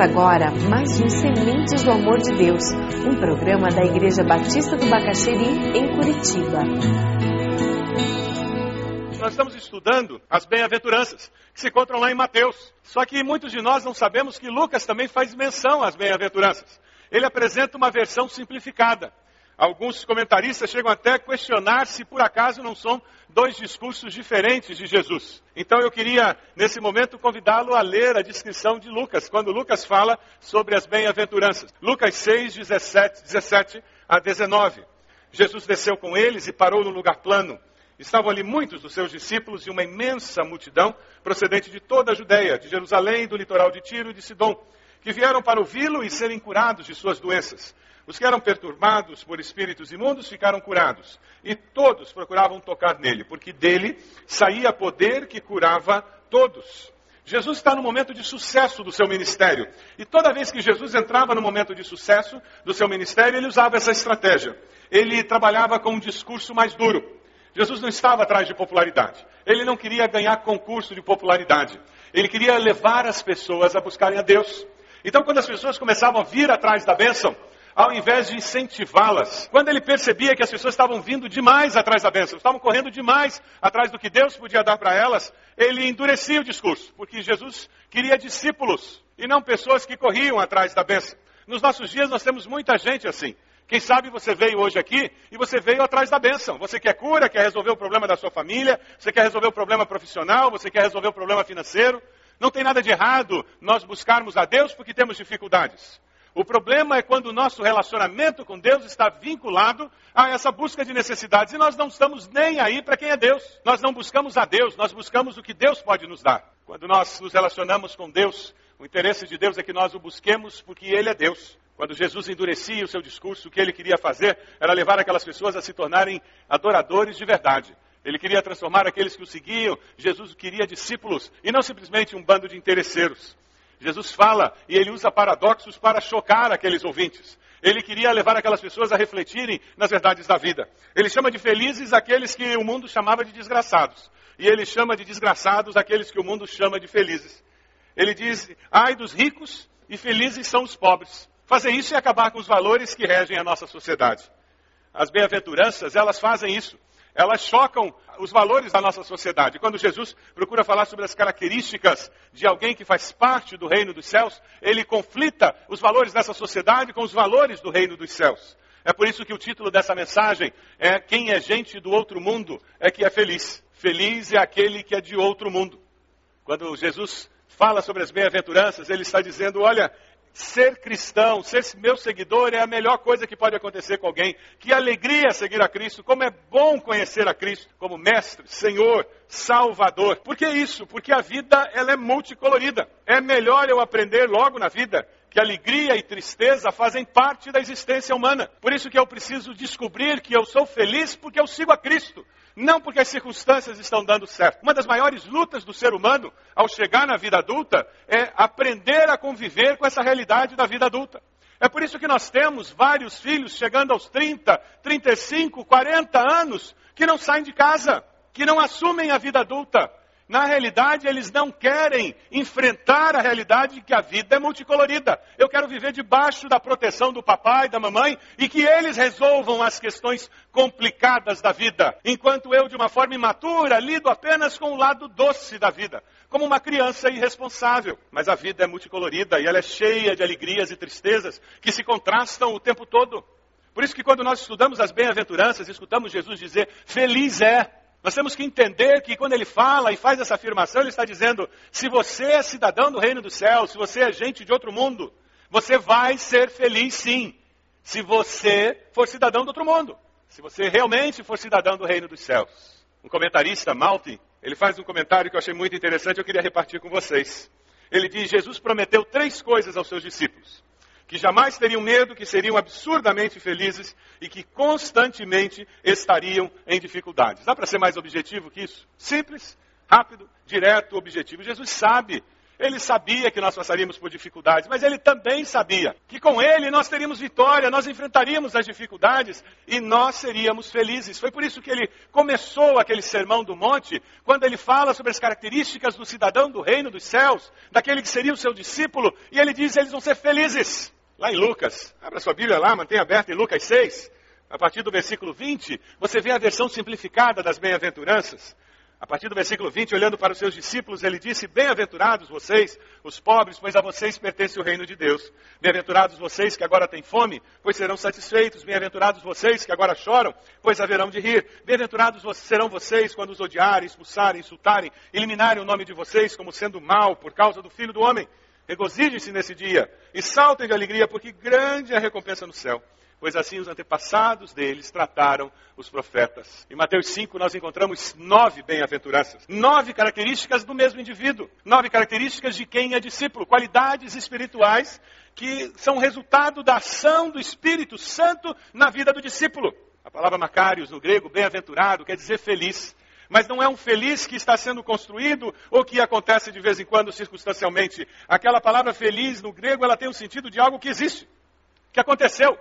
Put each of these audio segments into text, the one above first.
Agora mais um Sementes do Amor de Deus, um programa da Igreja Batista do Bacaxeri, em Curitiba. Nós estamos estudando as bem-aventuranças, que se encontram lá em Mateus. Só que muitos de nós não sabemos que Lucas também faz menção às bem-aventuranças. Ele apresenta uma versão simplificada. Alguns comentaristas chegam até a questionar se por acaso não são dois discursos diferentes de Jesus. Então eu queria, nesse momento, convidá-lo a ler a descrição de Lucas, quando Lucas fala sobre as bem-aventuranças. Lucas 6, 17, 17 a 19. Jesus desceu com eles e parou no lugar plano. Estavam ali muitos dos seus discípulos e uma imensa multidão procedente de toda a Judéia, de Jerusalém, do litoral de Tiro e de Sidom, que vieram para ouvi-lo e serem curados de suas doenças. Os que eram perturbados por espíritos imundos ficaram curados, e todos procuravam tocar nele, porque dele saía poder que curava todos. Jesus está no momento de sucesso do seu ministério. E toda vez que Jesus entrava no momento de sucesso do seu ministério, ele usava essa estratégia. Ele trabalhava com um discurso mais duro. Jesus não estava atrás de popularidade. Ele não queria ganhar concurso de popularidade. Ele queria levar as pessoas a buscarem a Deus. Então, quando as pessoas começavam a vir atrás da bênção, ao invés de incentivá-las. Quando ele percebia que as pessoas estavam vindo demais atrás da bênção, estavam correndo demais atrás do que Deus podia dar para elas, ele endurecia o discurso, porque Jesus queria discípulos e não pessoas que corriam atrás da bênção. Nos nossos dias nós temos muita gente assim. Quem sabe você veio hoje aqui e você veio atrás da bênção. Você quer cura, quer resolver o problema da sua família, você quer resolver o problema profissional, você quer resolver o problema financeiro. Não tem nada de errado nós buscarmos a Deus porque temos dificuldades. O problema é quando o nosso relacionamento com Deus está vinculado a essa busca de necessidades e nós não estamos nem aí para quem é Deus. Nós não buscamos a Deus, nós buscamos o que Deus pode nos dar. Quando nós nos relacionamos com Deus, o interesse de Deus é que nós o busquemos porque Ele é Deus. Quando Jesus endurecia o seu discurso, o que ele queria fazer era levar aquelas pessoas a se tornarem adoradores de verdade. Ele queria transformar aqueles que o seguiam, Jesus queria discípulos e não simplesmente um bando de interesseiros. Jesus fala e ele usa paradoxos para chocar aqueles ouvintes. Ele queria levar aquelas pessoas a refletirem nas verdades da vida. Ele chama de felizes aqueles que o mundo chamava de desgraçados. E ele chama de desgraçados aqueles que o mundo chama de felizes. Ele diz: ai dos ricos e felizes são os pobres. Fazer isso é acabar com os valores que regem a nossa sociedade. As bem-aventuranças, elas fazem isso elas chocam os valores da nossa sociedade. Quando Jesus procura falar sobre as características de alguém que faz parte do reino dos céus, ele conflita os valores dessa sociedade com os valores do reino dos céus. É por isso que o título dessa mensagem é Quem é gente do outro mundo é que é feliz. Feliz é aquele que é de outro mundo. Quando Jesus fala sobre as bem-aventuranças, ele está dizendo: olha, Ser cristão, ser meu seguidor é a melhor coisa que pode acontecer com alguém. Que alegria seguir a Cristo, como é bom conhecer a Cristo como mestre, Senhor, Salvador. Por que isso? Porque a vida ela é multicolorida. É melhor eu aprender logo na vida que alegria e tristeza fazem parte da existência humana. Por isso que eu preciso descobrir que eu sou feliz porque eu sigo a Cristo, não porque as circunstâncias estão dando certo. Uma das maiores lutas do ser humano ao chegar na vida adulta é aprender a conviver com essa realidade da vida adulta. É por isso que nós temos vários filhos chegando aos 30, 35, 40 anos que não saem de casa, que não assumem a vida adulta, na realidade, eles não querem enfrentar a realidade de que a vida é multicolorida. Eu quero viver debaixo da proteção do papai, da mamãe, e que eles resolvam as questões complicadas da vida. Enquanto eu, de uma forma imatura, lido apenas com o lado doce da vida, como uma criança irresponsável. Mas a vida é multicolorida e ela é cheia de alegrias e tristezas que se contrastam o tempo todo. Por isso que quando nós estudamos as bem-aventuranças, escutamos Jesus dizer: Feliz é nós temos que entender que quando ele fala e faz essa afirmação, ele está dizendo: se você é cidadão do reino do céu, se você é gente de outro mundo, você vai ser feliz sim. Se você for cidadão do outro mundo. Se você realmente for cidadão do reino dos céus. Um comentarista, Maltin, ele faz um comentário que eu achei muito interessante, eu queria repartir com vocês. Ele diz: Jesus prometeu três coisas aos seus discípulos que jamais teriam medo, que seriam absurdamente felizes e que constantemente estariam em dificuldades. Dá para ser mais objetivo que isso? Simples, rápido, direto, objetivo. Jesus sabe Ele sabia que nós passaríamos por dificuldades, mas ele também sabia que com ele nós teríamos vitória, nós enfrentaríamos as dificuldades e nós seríamos felizes. Foi por isso que ele começou aquele sermão do monte, quando ele fala sobre as características do cidadão do reino dos céus, daquele que seria o seu discípulo, e ele diz: eles vão ser felizes. Lá em Lucas, abra sua Bíblia lá, mantenha aberta em Lucas 6, a partir do versículo 20, você vê a versão simplificada das bem-aventuranças. A partir do versículo 20, olhando para os seus discípulos, ele disse: Bem-aventurados vocês, os pobres, pois a vocês pertence o reino de Deus. Bem-aventurados vocês que agora têm fome, pois serão satisfeitos. Bem-aventurados vocês que agora choram, pois haverão de rir. Bem-aventurados serão vocês quando os odiarem, expulsarem, insultarem, eliminarem o nome de vocês como sendo mal por causa do Filho do Homem. Regozijem-se nesse dia e saltem de alegria, porque grande é a recompensa no céu pois assim os antepassados deles trataram os profetas. Em Mateus 5 nós encontramos nove bem-aventuranças, nove características do mesmo indivíduo, nove características de quem é discípulo, qualidades espirituais que são resultado da ação do Espírito Santo na vida do discípulo. A palavra Macários no grego, bem-aventurado, quer dizer feliz. Mas não é um feliz que está sendo construído ou que acontece de vez em quando circunstancialmente. Aquela palavra feliz no grego, ela tem o sentido de algo que existe, que aconteceu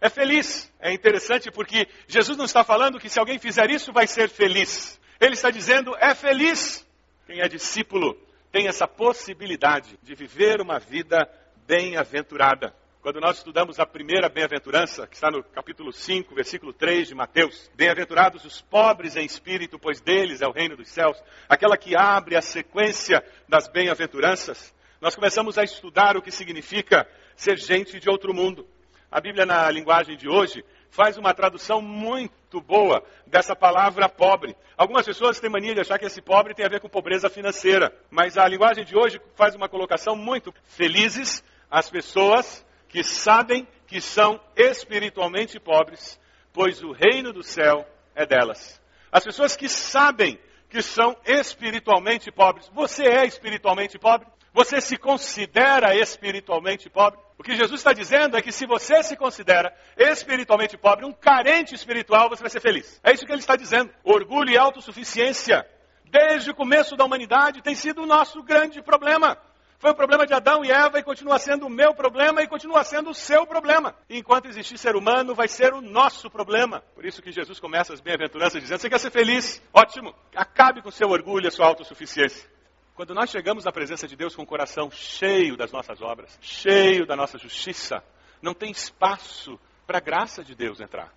é feliz. É interessante porque Jesus não está falando que se alguém fizer isso vai ser feliz. Ele está dizendo é feliz. Quem é discípulo tem essa possibilidade de viver uma vida bem-aventurada. Quando nós estudamos a primeira bem-aventurança, que está no capítulo 5, versículo 3 de Mateus, bem-aventurados os pobres em espírito, pois deles é o reino dos céus, aquela que abre a sequência das bem-aventuranças, nós começamos a estudar o que significa ser gente de outro mundo. A Bíblia, na linguagem de hoje, faz uma tradução muito boa dessa palavra pobre. Algumas pessoas têm mania de achar que esse pobre tem a ver com pobreza financeira, mas a linguagem de hoje faz uma colocação muito felizes as pessoas que sabem que são espiritualmente pobres, pois o reino do céu é delas. As pessoas que sabem que são espiritualmente pobres. Você é espiritualmente pobre? Você se considera espiritualmente pobre? O que Jesus está dizendo é que se você se considera espiritualmente pobre, um carente espiritual, você vai ser feliz. É isso que ele está dizendo. Orgulho e autossuficiência, desde o começo da humanidade, tem sido o nosso grande problema. Foi o problema de Adão e Eva e continua sendo o meu problema e continua sendo o seu problema. E enquanto existir ser humano, vai ser o nosso problema. Por isso que Jesus começa as bem-aventuranças dizendo: Você quer ser feliz? Ótimo. Acabe com seu orgulho e a sua autossuficiência. Quando nós chegamos na presença de Deus com o coração cheio das nossas obras, cheio da nossa justiça, não tem espaço para a graça de Deus entrar.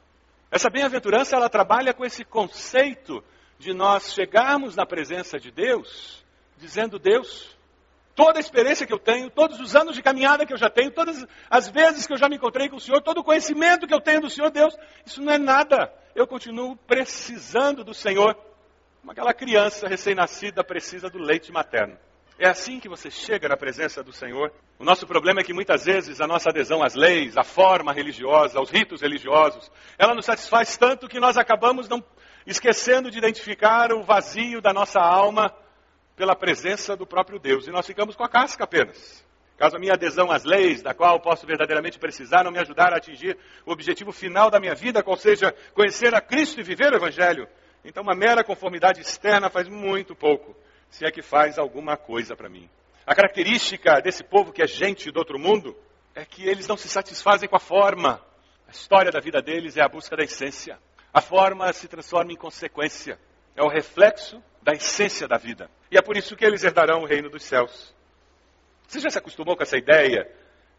Essa bem-aventurança, ela trabalha com esse conceito de nós chegarmos na presença de Deus, dizendo: Deus, toda a experiência que eu tenho, todos os anos de caminhada que eu já tenho, todas as vezes que eu já me encontrei com o Senhor, todo o conhecimento que eu tenho do Senhor, Deus, isso não é nada. Eu continuo precisando do Senhor. Como aquela criança recém-nascida precisa do leite materno. É assim que você chega na presença do Senhor. O nosso problema é que muitas vezes a nossa adesão às leis, à forma religiosa, aos ritos religiosos, ela nos satisfaz tanto que nós acabamos não esquecendo de identificar o vazio da nossa alma pela presença do próprio Deus. E nós ficamos com a casca apenas. Caso a minha adesão às leis, da qual posso verdadeiramente precisar, não me ajudar a atingir o objetivo final da minha vida, qual seja conhecer a Cristo e viver o Evangelho, então, uma mera conformidade externa faz muito pouco, se é que faz alguma coisa para mim. A característica desse povo que é gente do outro mundo é que eles não se satisfazem com a forma. A história da vida deles é a busca da essência. A forma se transforma em consequência. É o reflexo da essência da vida. E é por isso que eles herdarão o reino dos céus. Você já se acostumou com essa ideia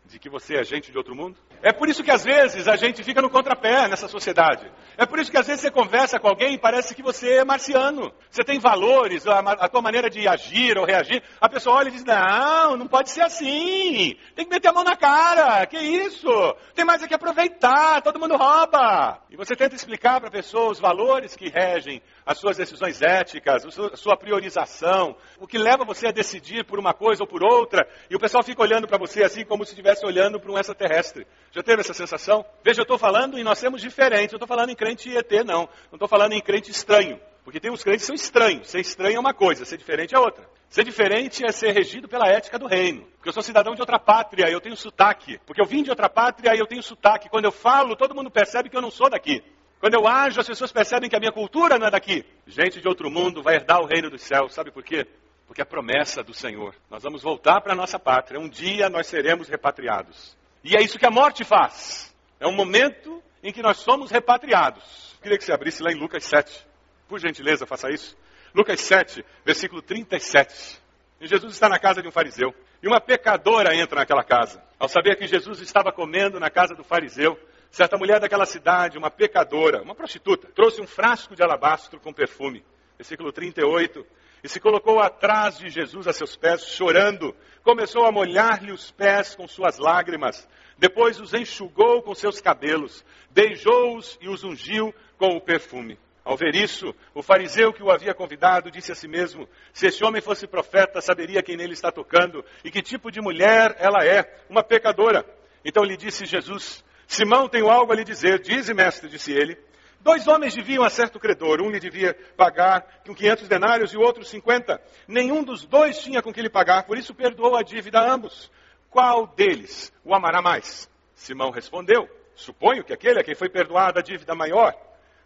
de que você é gente de outro mundo? É por isso que às vezes a gente fica no contrapé nessa sociedade. É por isso que às vezes você conversa com alguém e parece que você é marciano. Você tem valores, a, a tua maneira de agir ou reagir. A pessoa olha e diz: Não, não pode ser assim. Tem que meter a mão na cara. Que isso? Tem mais é que aproveitar. Todo mundo rouba. E você tenta explicar para a pessoa os valores que regem as suas decisões éticas, a sua priorização, o que leva você a decidir por uma coisa ou por outra. E o pessoal fica olhando para você assim como se estivesse olhando para um extraterrestre. Já teve essa sensação? Veja, eu estou falando e nós temos diferentes. Eu estou falando em crente ET, não. Não estou falando em crente estranho. Porque tem uns crentes que são estranhos. Ser estranho é uma coisa, ser diferente é outra. Ser diferente é ser regido pela ética do reino. Porque eu sou cidadão de outra pátria eu tenho sotaque. Porque eu vim de outra pátria e eu tenho sotaque. Quando eu falo, todo mundo percebe que eu não sou daqui. Quando eu ajo, as pessoas percebem que a minha cultura não é daqui. Gente de outro mundo vai herdar o reino dos céus. Sabe por quê? Porque a promessa do Senhor, nós vamos voltar para a nossa pátria, um dia nós seremos repatriados. E é isso que a morte faz. É um momento em que nós somos repatriados. Queria que você abrisse lá em Lucas 7. Por gentileza, faça isso. Lucas 7, versículo 37. E Jesus está na casa de um fariseu. E uma pecadora entra naquela casa. Ao saber que Jesus estava comendo na casa do fariseu, certa mulher daquela cidade, uma pecadora, uma prostituta, trouxe um frasco de alabastro com perfume. Versículo 38 e se colocou atrás de Jesus a seus pés, chorando. Começou a molhar-lhe os pés com suas lágrimas. Depois os enxugou com seus cabelos, beijou-os e os ungiu com o perfume. Ao ver isso, o fariseu que o havia convidado disse a si mesmo: Se esse homem fosse profeta, saberia quem nele está tocando e que tipo de mulher ela é, uma pecadora. Então lhe disse Jesus: Simão, tenho algo a lhe dizer. Dize, mestre, disse ele. Dois homens deviam a certo credor. Um lhe devia pagar com 500 denários e o outro 50. Nenhum dos dois tinha com que lhe pagar, por isso perdoou a dívida a ambos. Qual deles o amará mais? Simão respondeu: Suponho que aquele a quem foi perdoada a dívida maior.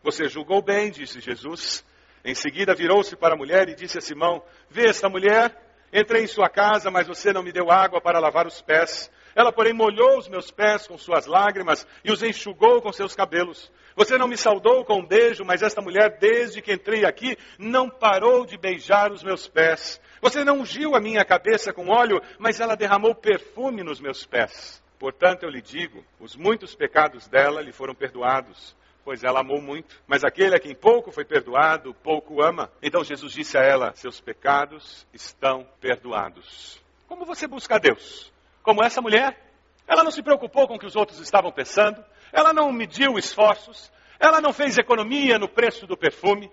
Você julgou bem, disse Jesus. Em seguida virou-se para a mulher e disse a Simão: Vê esta mulher? Entrei em sua casa, mas você não me deu água para lavar os pés. Ela, porém, molhou os meus pés com suas lágrimas e os enxugou com seus cabelos. Você não me saudou com um beijo, mas esta mulher, desde que entrei aqui, não parou de beijar os meus pés. Você não ungiu a minha cabeça com óleo, mas ela derramou perfume nos meus pés. Portanto, eu lhe digo: os muitos pecados dela lhe foram perdoados, pois ela amou muito. Mas aquele a quem pouco foi perdoado, pouco ama. Então Jesus disse a ela: Seus pecados estão perdoados. Como você busca Deus? Como essa mulher. Ela não se preocupou com o que os outros estavam pensando, ela não mediu esforços, ela não fez economia no preço do perfume,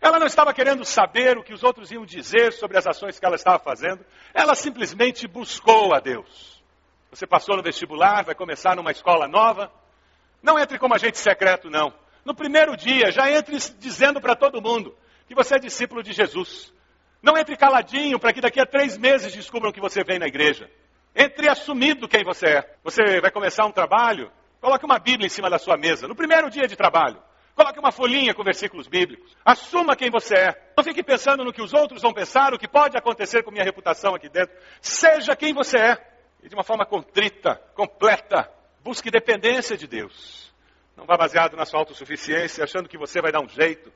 ela não estava querendo saber o que os outros iam dizer sobre as ações que ela estava fazendo, ela simplesmente buscou a Deus. Você passou no vestibular, vai começar numa escola nova, não entre como agente secreto, não. No primeiro dia, já entre dizendo para todo mundo que você é discípulo de Jesus. Não entre caladinho para que daqui a três meses descubram que você vem na igreja. Entre assumindo quem você é. Você vai começar um trabalho, coloque uma Bíblia em cima da sua mesa, no primeiro dia de trabalho. Coloque uma folhinha com versículos bíblicos. Assuma quem você é. Não fique pensando no que os outros vão pensar, o que pode acontecer com minha reputação aqui dentro. Seja quem você é. E de uma forma contrita, completa. Busque dependência de Deus. Não vá baseado na sua autossuficiência, achando que você vai dar um jeito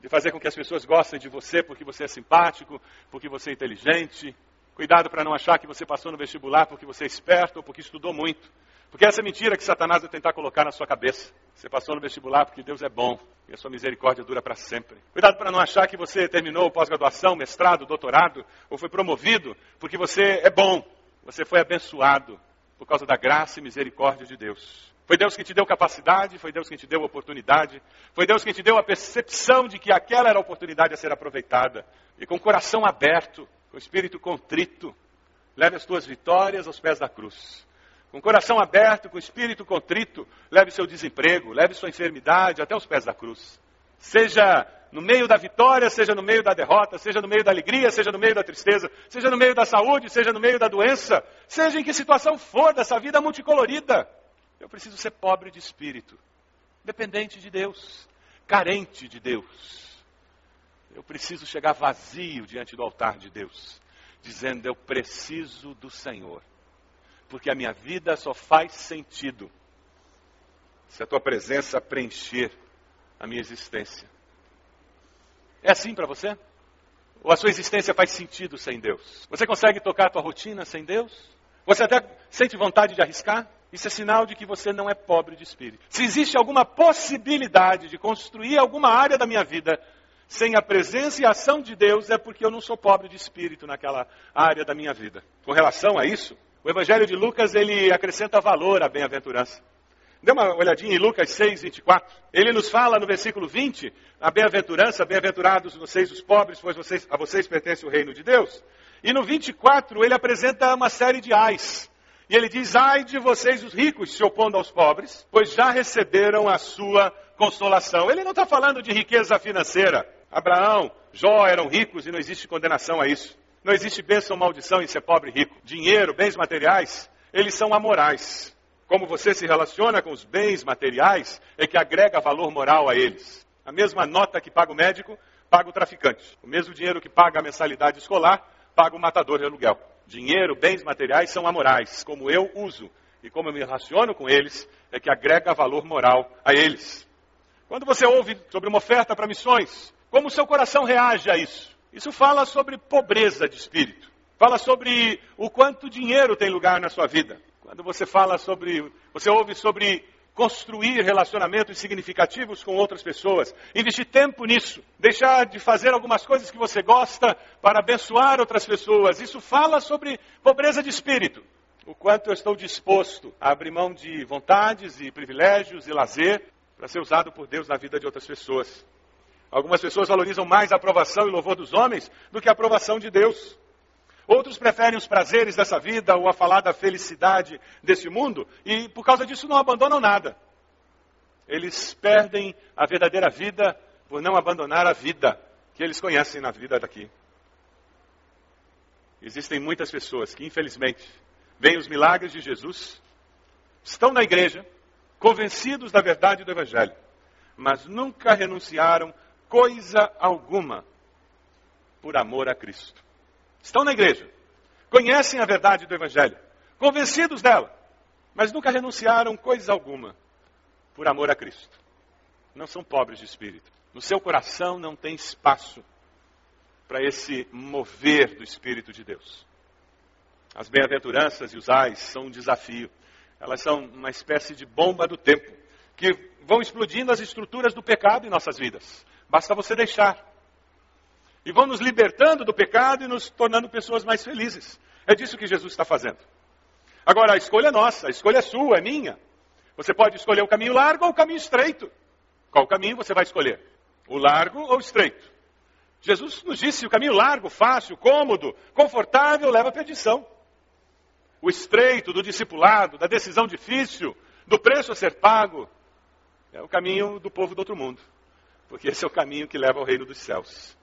de fazer com que as pessoas gostem de você porque você é simpático, porque você é inteligente, Cuidado para não achar que você passou no vestibular porque você é esperto ou porque estudou muito. Porque essa é mentira que Satanás vai tentar colocar na sua cabeça. Você passou no vestibular porque Deus é bom e a sua misericórdia dura para sempre. Cuidado para não achar que você terminou pós-graduação, mestrado, doutorado ou foi promovido porque você é bom. Você foi abençoado por causa da graça e misericórdia de Deus. Foi Deus que te deu capacidade, foi Deus que te deu oportunidade, foi Deus que te deu a percepção de que aquela era a oportunidade a ser aproveitada. E com o coração aberto, com espírito contrito, leve as tuas vitórias aos pés da cruz. Com o coração aberto, com espírito contrito, leve seu desemprego, leve sua enfermidade até os pés da cruz. Seja no meio da vitória, seja no meio da derrota, seja no meio da alegria, seja no meio da tristeza, seja no meio da saúde, seja no meio da doença, seja em que situação for dessa vida multicolorida. Eu preciso ser pobre de espírito, dependente de Deus, carente de Deus. Eu preciso chegar vazio diante do altar de Deus, dizendo: Eu preciso do Senhor, porque a minha vida só faz sentido se a tua presença preencher a minha existência. É assim para você? Ou a sua existência faz sentido sem Deus? Você consegue tocar a tua rotina sem Deus? Você até sente vontade de arriscar? Isso é sinal de que você não é pobre de espírito. Se existe alguma possibilidade de construir alguma área da minha vida sem a presença e a ação de Deus é porque eu não sou pobre de espírito naquela área da minha vida. Com relação a isso, o Evangelho de Lucas ele acrescenta valor à bem-aventurança. Dê uma olhadinha em Lucas 6, 24. Ele nos fala no versículo 20, a bem-aventurança, bem-aventurados vocês os pobres, pois vocês, a vocês pertence o reino de Deus. E no 24 ele apresenta uma série de ais. E ele diz, ai de vocês os ricos se opondo aos pobres, pois já receberam a sua consolação. Ele não está falando de riqueza financeira. Abraão, Jó eram ricos e não existe condenação a isso. Não existe bênção ou maldição em ser pobre e rico. Dinheiro, bens materiais, eles são amorais. Como você se relaciona com os bens materiais é que agrega valor moral a eles. A mesma nota que paga o médico, paga o traficante. O mesmo dinheiro que paga a mensalidade escolar, paga o matador de aluguel. Dinheiro, bens materiais são amorais, como eu uso e como eu me relaciono com eles, é que agrega valor moral a eles. Quando você ouve sobre uma oferta para missões, como o seu coração reage a isso? Isso fala sobre pobreza de espírito. Fala sobre o quanto dinheiro tem lugar na sua vida. Quando você fala sobre, você ouve sobre construir relacionamentos significativos com outras pessoas, investir tempo nisso, deixar de fazer algumas coisas que você gosta para abençoar outras pessoas. Isso fala sobre pobreza de espírito. O quanto eu estou disposto a abrir mão de vontades e privilégios e lazer para ser usado por Deus na vida de outras pessoas. Algumas pessoas valorizam mais a aprovação e louvor dos homens do que a aprovação de Deus. Outros preferem os prazeres dessa vida ou a falar da felicidade desse mundo e, por causa disso, não abandonam nada. Eles perdem a verdadeira vida por não abandonar a vida que eles conhecem na vida daqui. Existem muitas pessoas que, infelizmente, veem os milagres de Jesus, estão na igreja, convencidos da verdade do Evangelho, mas nunca renunciaram coisa alguma por amor a Cristo. Estão na igreja, conhecem a verdade do Evangelho, convencidos dela, mas nunca renunciaram coisa alguma por amor a Cristo. Não são pobres de espírito. No seu coração não tem espaço para esse mover do Espírito de Deus. As bem-aventuranças e os ais são um desafio. Elas são uma espécie de bomba do tempo, que vão explodindo as estruturas do pecado em nossas vidas. Basta você deixar. E vão nos libertando do pecado e nos tornando pessoas mais felizes. É disso que Jesus está fazendo. Agora, a escolha é nossa, a escolha é sua, é minha. Você pode escolher o caminho largo ou o caminho estreito. Qual caminho você vai escolher? O largo ou o estreito? Jesus nos disse: o caminho largo, fácil, cômodo, confortável leva à perdição. O estreito do discipulado, da decisão difícil, do preço a ser pago, é o caminho do povo do outro mundo. Porque esse é o caminho que leva ao reino dos céus.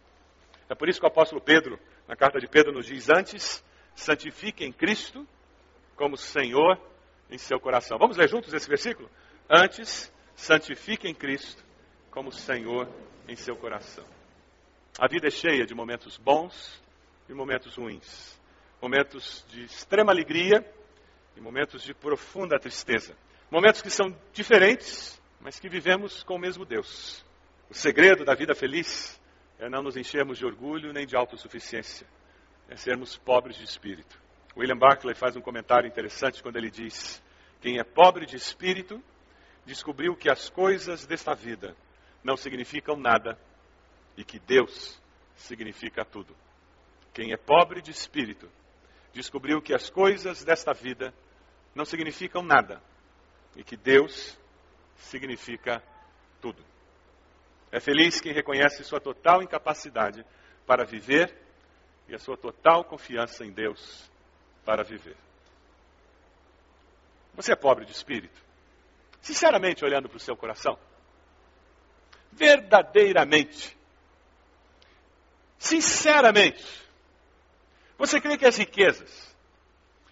É por isso que o apóstolo Pedro, na carta de Pedro, nos diz: Antes, santifiquem Cristo como Senhor em seu coração. Vamos ler juntos esse versículo? Antes, santifiquem Cristo como Senhor em seu coração. A vida é cheia de momentos bons e momentos ruins. Momentos de extrema alegria e momentos de profunda tristeza. Momentos que são diferentes, mas que vivemos com o mesmo Deus. O segredo da vida feliz é não nos enchermos de orgulho nem de autossuficiência, é sermos pobres de espírito. William Barclay faz um comentário interessante quando ele diz: Quem é pobre de espírito descobriu que as coisas desta vida não significam nada e que Deus significa tudo. Quem é pobre de espírito descobriu que as coisas desta vida não significam nada e que Deus significa tudo. É feliz quem reconhece sua total incapacidade para viver e a sua total confiança em Deus para viver. Você é pobre de espírito? Sinceramente, olhando para o seu coração? Verdadeiramente? Sinceramente? Você crê que as riquezas,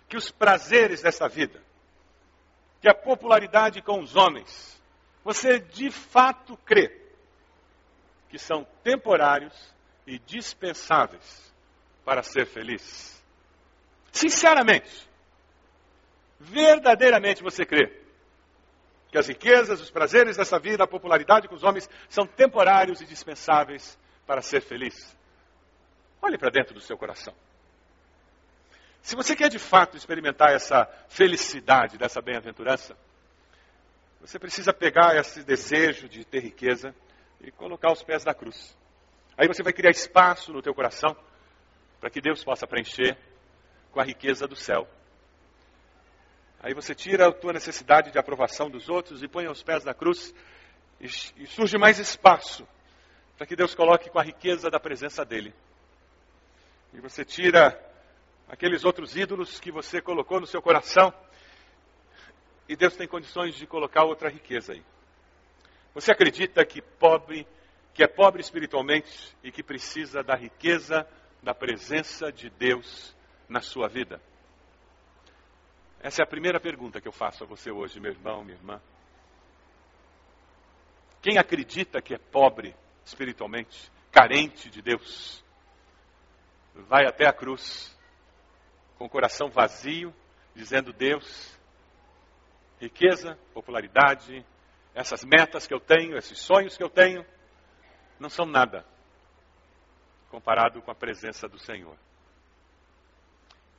que os prazeres desta vida, que a popularidade com os homens, você de fato crê que são temporários e dispensáveis para ser feliz. Sinceramente, verdadeiramente você crê que as riquezas, os prazeres dessa vida, a popularidade com os homens são temporários e dispensáveis para ser feliz? Olhe para dentro do seu coração. Se você quer de fato experimentar essa felicidade dessa bem-aventurança, você precisa pegar esse desejo de ter riqueza e colocar os pés da cruz. Aí você vai criar espaço no teu coração para que Deus possa preencher com a riqueza do céu. Aí você tira a tua necessidade de aprovação dos outros e põe aos pés da cruz e surge mais espaço para que Deus coloque com a riqueza da presença dele. E você tira aqueles outros ídolos que você colocou no seu coração e Deus tem condições de colocar outra riqueza aí. Você acredita que pobre, que é pobre espiritualmente e que precisa da riqueza da presença de Deus na sua vida? Essa é a primeira pergunta que eu faço a você hoje, meu irmão, minha irmã. Quem acredita que é pobre espiritualmente, carente de Deus? vai até a cruz com o coração vazio, dizendo: Deus, riqueza, popularidade, essas metas que eu tenho, esses sonhos que eu tenho, não são nada comparado com a presença do Senhor.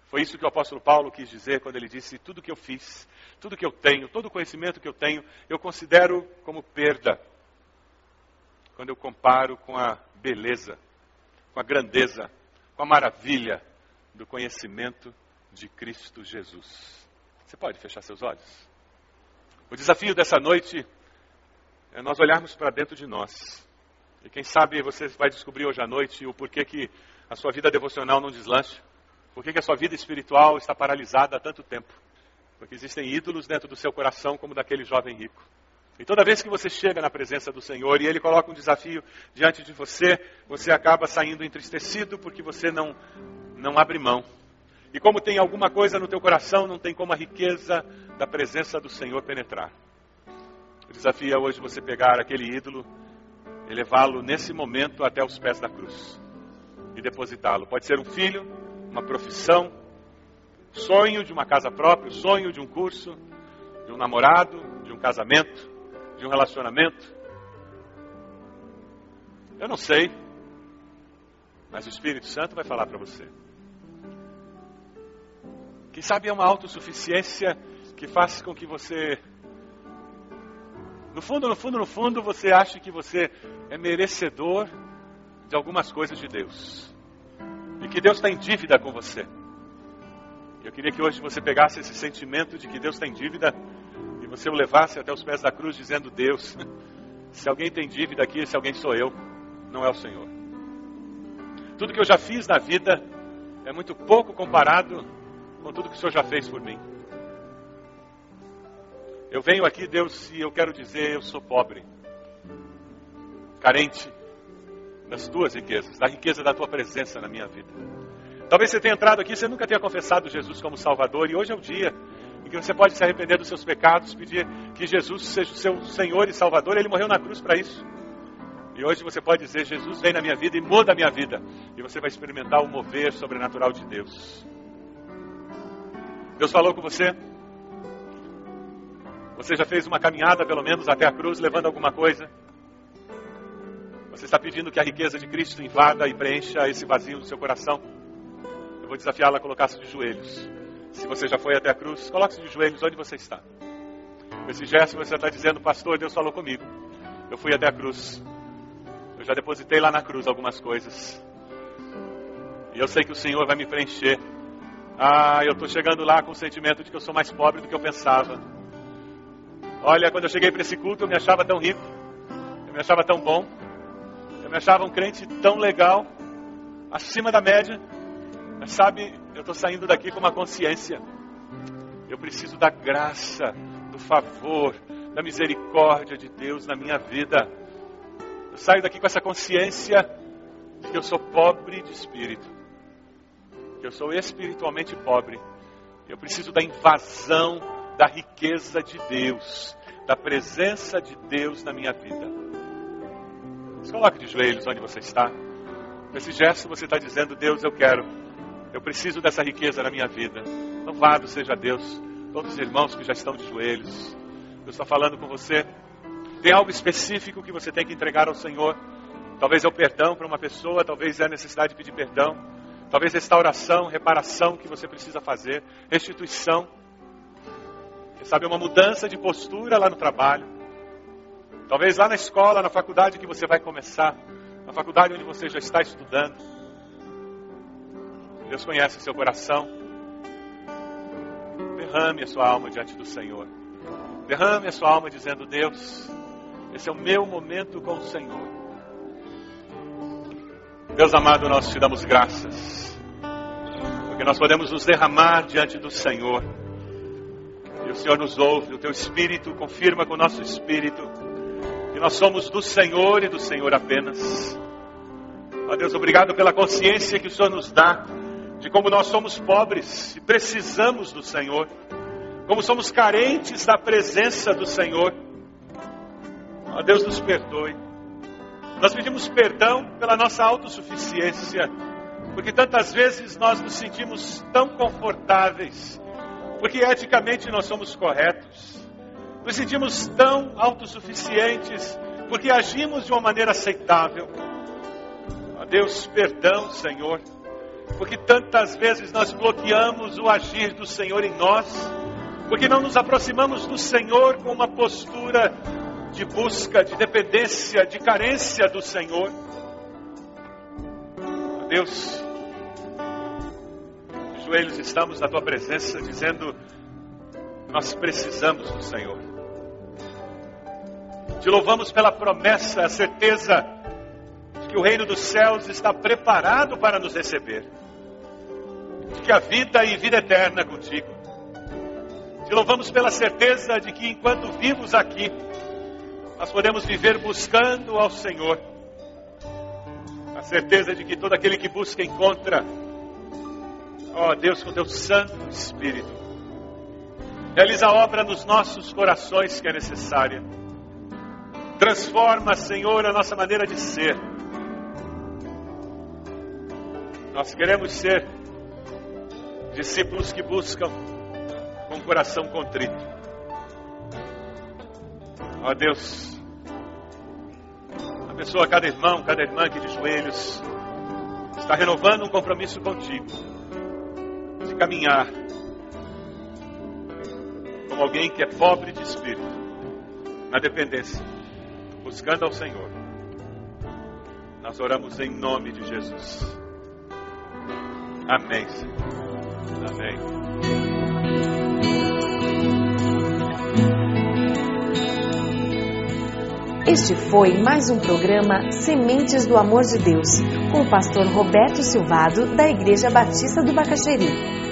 Foi isso que o apóstolo Paulo quis dizer quando ele disse: Tudo que eu fiz, tudo que eu tenho, todo o conhecimento que eu tenho, eu considero como perda. Quando eu comparo com a beleza, com a grandeza, com a maravilha do conhecimento de Cristo Jesus. Você pode fechar seus olhos? O desafio dessa noite é nós olharmos para dentro de nós. E quem sabe você vai descobrir hoje à noite o porquê que a sua vida devocional não deslancha. Por que, a sua vida espiritual está paralisada há tanto tempo? Porque existem ídolos dentro do seu coração, como daquele jovem rico. E toda vez que você chega na presença do Senhor e Ele coloca um desafio diante de você, você acaba saindo entristecido porque você não, não abre mão. E como tem alguma coisa no teu coração, não tem como a riqueza da presença do Senhor penetrar. O desafio é hoje você pegar aquele ídolo, e levá-lo nesse momento até os pés da cruz e depositá-lo. Pode ser um filho, uma profissão, sonho de uma casa própria, sonho de um curso, de um namorado, de um casamento, de um relacionamento. Eu não sei, mas o Espírito Santo vai falar para você. Quem sabe é uma autossuficiência que faz com que você, no fundo, no fundo, no fundo, você ache que você é merecedor de algumas coisas de Deus e que Deus está em dívida com você. Eu queria que hoje você pegasse esse sentimento de que Deus está em dívida e você o levasse até os pés da cruz dizendo: Deus, se alguém tem dívida aqui, esse alguém sou eu, não é o Senhor. Tudo que eu já fiz na vida é muito pouco comparado com tudo que o Senhor já fez por mim. Eu venho aqui, Deus, e eu quero dizer: eu sou pobre, carente, das tuas riquezas, da riqueza da tua presença na minha vida. Talvez você tenha entrado aqui, você nunca tenha confessado Jesus como Salvador, e hoje é o dia em que você pode se arrepender dos seus pecados, pedir que Jesus seja o seu Senhor e Salvador. Ele morreu na cruz para isso. E hoje você pode dizer: Jesus vem na minha vida e muda a minha vida. E você vai experimentar o mover sobrenatural de Deus. Deus falou com você? Você já fez uma caminhada, pelo menos, até a cruz, levando alguma coisa? Você está pedindo que a riqueza de Cristo invada e preencha esse vazio no seu coração? Eu vou desafiá-la a colocar-se de joelhos. Se você já foi até a cruz, coloque-se de joelhos onde você está. Com esse gesto você está dizendo, pastor, Deus falou comigo. Eu fui até a cruz. Eu já depositei lá na cruz algumas coisas. E eu sei que o Senhor vai me preencher. Ah, eu estou chegando lá com o sentimento de que eu sou mais pobre do que eu pensava. Olha, quando eu cheguei para esse culto, eu me achava tão rico. Eu me achava tão bom. Eu me achava um crente tão legal, acima da média. Mas sabe, eu estou saindo daqui com uma consciência. Eu preciso da graça, do favor, da misericórdia de Deus na minha vida. Eu saio daqui com essa consciência de que eu sou pobre de espírito, que eu sou espiritualmente pobre. Eu preciso da invasão da riqueza de Deus, da presença de Deus na minha vida. Se coloque de joelhos onde você está. Nesse gesto você está dizendo, Deus, eu quero. Eu preciso dessa riqueza na minha vida. Louvado seja Deus. Todos os irmãos que já estão de joelhos. Deus está falando com você. Tem algo específico que você tem que entregar ao Senhor. Talvez é o perdão para uma pessoa, talvez é a necessidade de pedir perdão. Talvez restauração, reparação que você precisa fazer, restituição. Quem sabe uma mudança de postura lá no trabalho. Talvez lá na escola, na faculdade que você vai começar, na faculdade onde você já está estudando. Deus conhece o seu coração. Derrame a sua alma diante do Senhor. Derrame a sua alma dizendo: Deus, esse é o meu momento com o Senhor. Deus amado, nós te damos graças, porque nós podemos nos derramar diante do Senhor. E o Senhor nos ouve, o teu Espírito confirma com o nosso Espírito que nós somos do Senhor e do Senhor apenas. Ó Deus, obrigado pela consciência que o Senhor nos dá de como nós somos pobres e precisamos do Senhor, como somos carentes da presença do Senhor. Ó Deus, nos perdoe. Nós pedimos perdão pela nossa autossuficiência, porque tantas vezes nós nos sentimos tão confortáveis, porque eticamente nós somos corretos, nos sentimos tão autossuficientes, porque agimos de uma maneira aceitável. Ó Deus, perdão, Senhor, porque tantas vezes nós bloqueamos o agir do Senhor em nós, porque não nos aproximamos do Senhor com uma postura de busca, de dependência, de carência do Senhor. Ó Deus, de joelhos estamos na tua presença dizendo: nós precisamos do Senhor. Te louvamos pela promessa, a certeza de que o reino dos céus está preparado para nos receber, de que a vida e vida eterna contigo. Te louvamos pela certeza de que enquanto vivos aqui, nós podemos viver buscando ao Senhor. A certeza de que todo aquele que busca encontra. Ó oh, Deus, com teu Santo Espírito. Realiza a obra nos nossos corações que é necessária. Transforma, Senhor, a nossa maneira de ser. Nós queremos ser discípulos que buscam com coração contrito. Ó Deus, abençoa cada irmão, cada irmã aqui de joelhos, está renovando um compromisso contigo, caminhar como alguém que é pobre de espírito, na dependência buscando ao Senhor. Nós oramos em nome de Jesus. Amém, Senhor. Amém. Este foi mais um programa Sementes do Amor de Deus, com o pastor Roberto Silvado, da Igreja Batista do Bacaxeri.